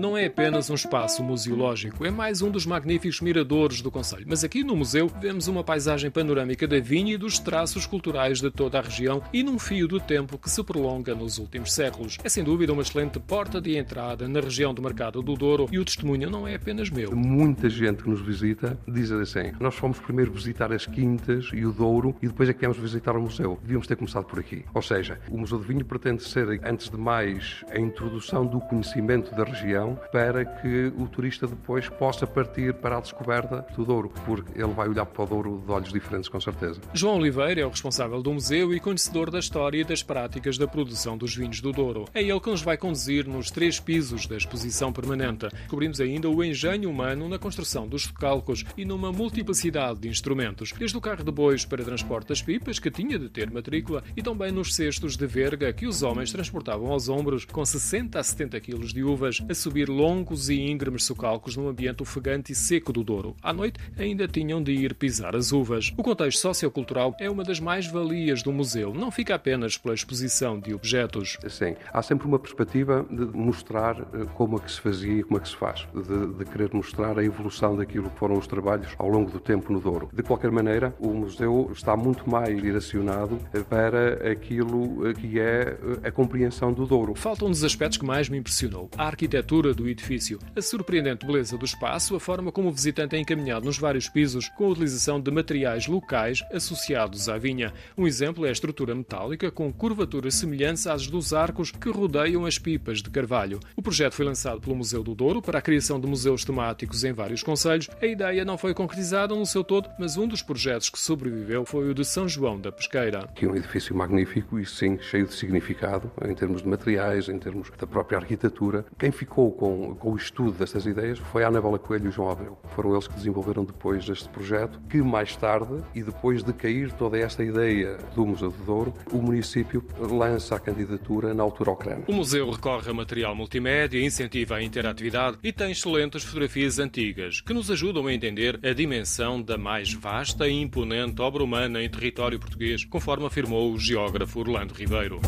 não é apenas um espaço museológico, é mais um dos magníficos miradores do Conselho. Mas aqui no museu vemos uma paisagem panorâmica da vinha e dos traços culturais de toda a região e num fio do tempo que se prolonga nos últimos séculos. É sem dúvida uma excelente porta de entrada na região do Mercado do Douro e o testemunho não é apenas meu. Muita gente que nos visita diz assim: nós fomos primeiro visitar as quintas e o Douro e depois é que viemos visitar o museu. Devíamos ter começado por aqui. Ou seja, o Museu de Vinho pretende ser, antes de mais, a introdução do conhecimento da região para que o turista depois possa partir para a descoberta do Douro, porque ele vai olhar para o Douro de olhos diferentes, com certeza. João Oliveira é o responsável do museu e conhecedor da história e das práticas da produção dos vinhos do Douro. É ele que nos vai conduzir nos três pisos da exposição permanente. Cobrimos ainda o engenho humano na construção dos socalcos e numa multiplicidade de instrumentos, desde o carro de bois para transporte das pipas, que tinha de ter matrícula, e também nos cestos de verga que os homens transportavam aos ombros com 60 a 70 quilos de uvas, a subir longos e íngremes socalcos num ambiente ofegante e seco do Douro. À noite ainda tinham de ir pisar as uvas. O contexto sociocultural é uma das mais-valias do museu, não fica apenas pela exposição de objetos. Sim, há sempre uma perspectiva de mostrar eh, como é que se fazia e como é que se faz, de, de querer mostrar a evolução daquilo que foram os trabalhos ao longo do tempo no Douro. De qualquer maneira, o museu está muito mais direcionado eh, para aquilo eh, que é a compreensão do Douro. Falta um dos aspectos que mais me impressionou: a arquitetura do edifício, a surpreendente beleza do espaço, a forma como o visitante é encaminhado nos vários pisos com a utilização de materiais locais associados à vinha. Um exemplo é a estrutura metálica com curvaturas semelhantes às dos arcos que rodeiam as pipas de carvalho. O projeto foi lançado pelo Museu do Douro para a criação de museus temáticos em vários conselhos. A ideia não foi concretizada no seu todo, mas um dos projetos que sobreviveu foi o de São João da Pesqueira. Que é um edifício magnífico e sim cheio de significado em termos de materiais, em termos da própria arquitetura. Quem ficou com, com o estudo destas ideias foi a Anabela Coelho e o João Abreu. Foram eles que desenvolveram depois este projeto, que mais tarde, e depois de cair toda esta ideia do Museu do Douro, o município lança a candidatura na altura ao CRAN. O museu recorre a material multimédia, incentiva a interatividade e tem excelentes fotografias antigas que nos ajudam a entender a dimensão da mais vasta e imponente obra humana em território português, conforme afirmou o geógrafo Orlando Ribeiro.